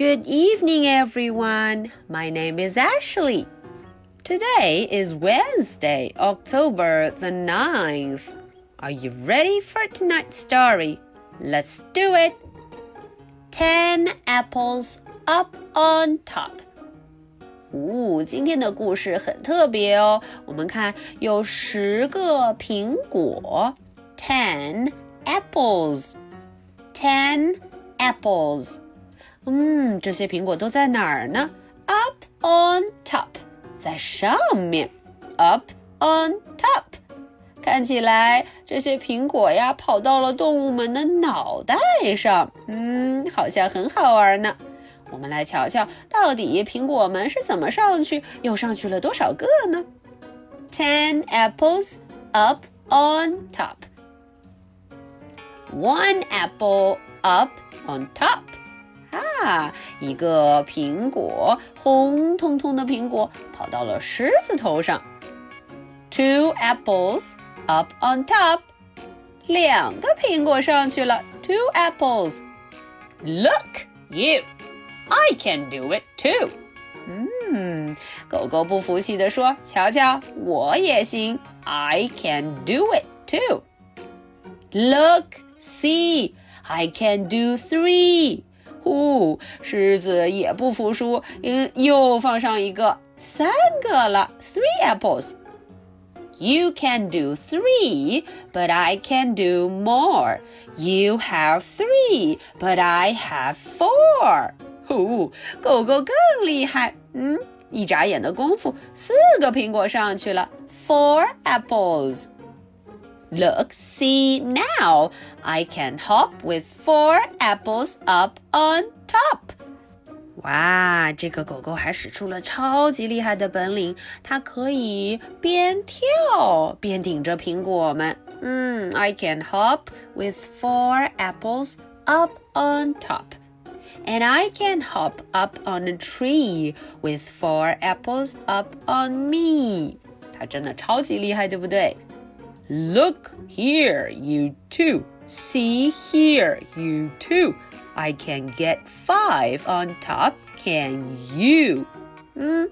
Good evening, everyone. My name is Ashley. Today is Wednesday, October the 9th. Are you ready for tonight's story? Let's do it. Ten apples up on top. 哦，今天的故事很特别哦。我们看，有十个苹果，ten apples。Ten apples。 嗯，这些苹果都在哪儿呢？Up on top，在上面。Up on top，看起来这些苹果呀跑到了动物们的脑袋上。嗯，好像很好玩呢。我们来瞧瞧，到底苹果们是怎么上去，又上去了多少个呢？Ten apples up on top. One apple up on top. 啊，一个苹果，红彤彤的苹果跑到了狮子头上。Two apples up on top，两个苹果上去了。Two apples. Look, you, I can do it too. 嗯，狗狗不服气地说：“瞧瞧，我也行。I can do it too. Look, see, I can do three.” 呼，狮子也不服输，嗯，又放上一个，三个了，three apples。You can do three, but I can do more. You have three, but I have four. 呼，狗狗更厉害，嗯，一眨眼的功夫，四个苹果上去了，four apples。Look, see now. I can hop with four apples up on top. 哇，这个狗狗还使出了超级厉害的本领，它可以边跳边顶着苹果们。嗯，I can hop with four apples up on top. And I can hop up on a tree with four apples up on me. 它真的超级厉害，对不对 ？Look here, you two. See here, you two. I can get five on top, can you? 嗯，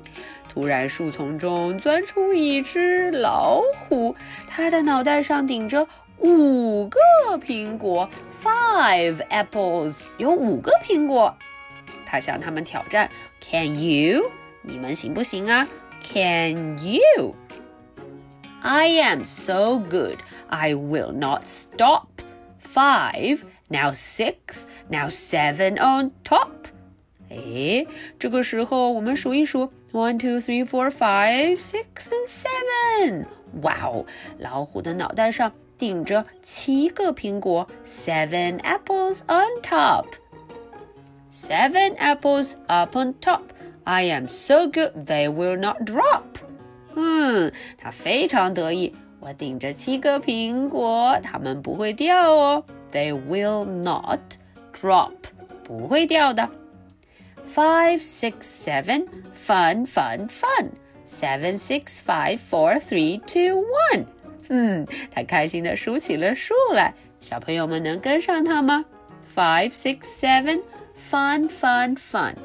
突然树丛中钻出一只老虎，它的脑袋上顶着五个苹果，five apples，有五个苹果。它向他们挑战，Can you？你们行不行啊？Can you？I am so good, I will not stop. Five, now six, now seven on top. 哎，这个时候我们数一数，one, two, three, four, five, six, and seven. 哇哦，老虎的脑袋上顶着七个苹果，seven apples on top. Seven apples up on top. I am so good they will not drop. 嗯，他非常得意。我顶着七个苹果，它们不会掉哦。They will not drop，不会掉的。Five, six, seven, fun, fun, fun. Seven, six, five, four, three, two, one. 嗯，他开心的数起了数来。小朋友们能跟上他吗？Five, six, seven, fun, fun, fun.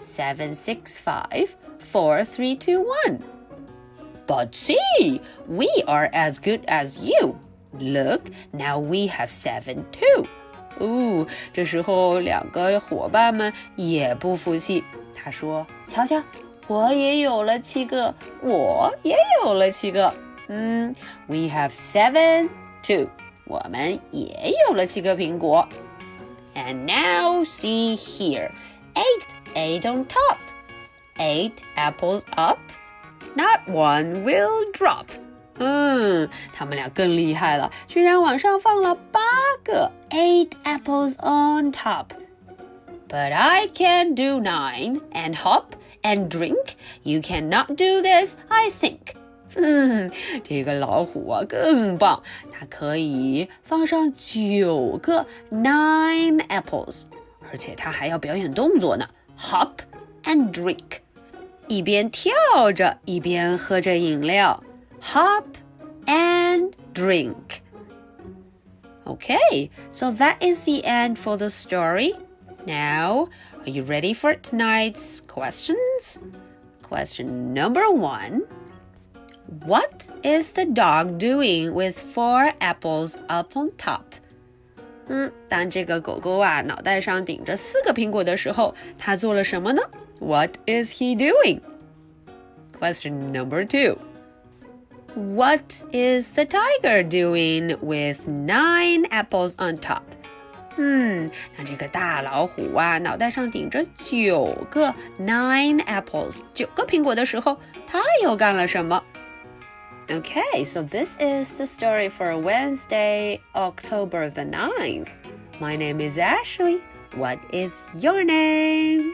Seven, six, five, four, three, two, one. But see, we are as good as you. Look, now we have seven too. 哦，这时候两个伙伴们也不服气。他说：“瞧瞧，我也有了七个，我也有了七个。嗯，We have seven too. 我们也有了七个苹果。And now see here, eight, eight on top, eight apples up.” Not one will drop。嗯，他们俩更厉害了，居然往上放了八个，eight apples on top。But I can do nine and hop and drink. You cannot do this, I think. 嗯，这个老虎啊更棒，它可以放上九个 nine apples，而且它还要表演动作呢，hop and drink。 一边跳着一边喝着饮料，hop and drink. Okay, so that is the end for the story. Now, are you ready for tonight's questions? Question number one What is the dog doing with four apples up on top? 嗯，当这个狗狗啊脑袋上顶着四个苹果的时候，它做了什么呢 ？What is he doing? Question number two. What is the tiger doing with nine apples on top? 嗯，那这个大老虎啊，脑袋上顶着九个 nine apples 九个苹果的时候，它又干了什么？Okay, so this is the story for Wednesday, October the 9th. My name is Ashley. What is your name?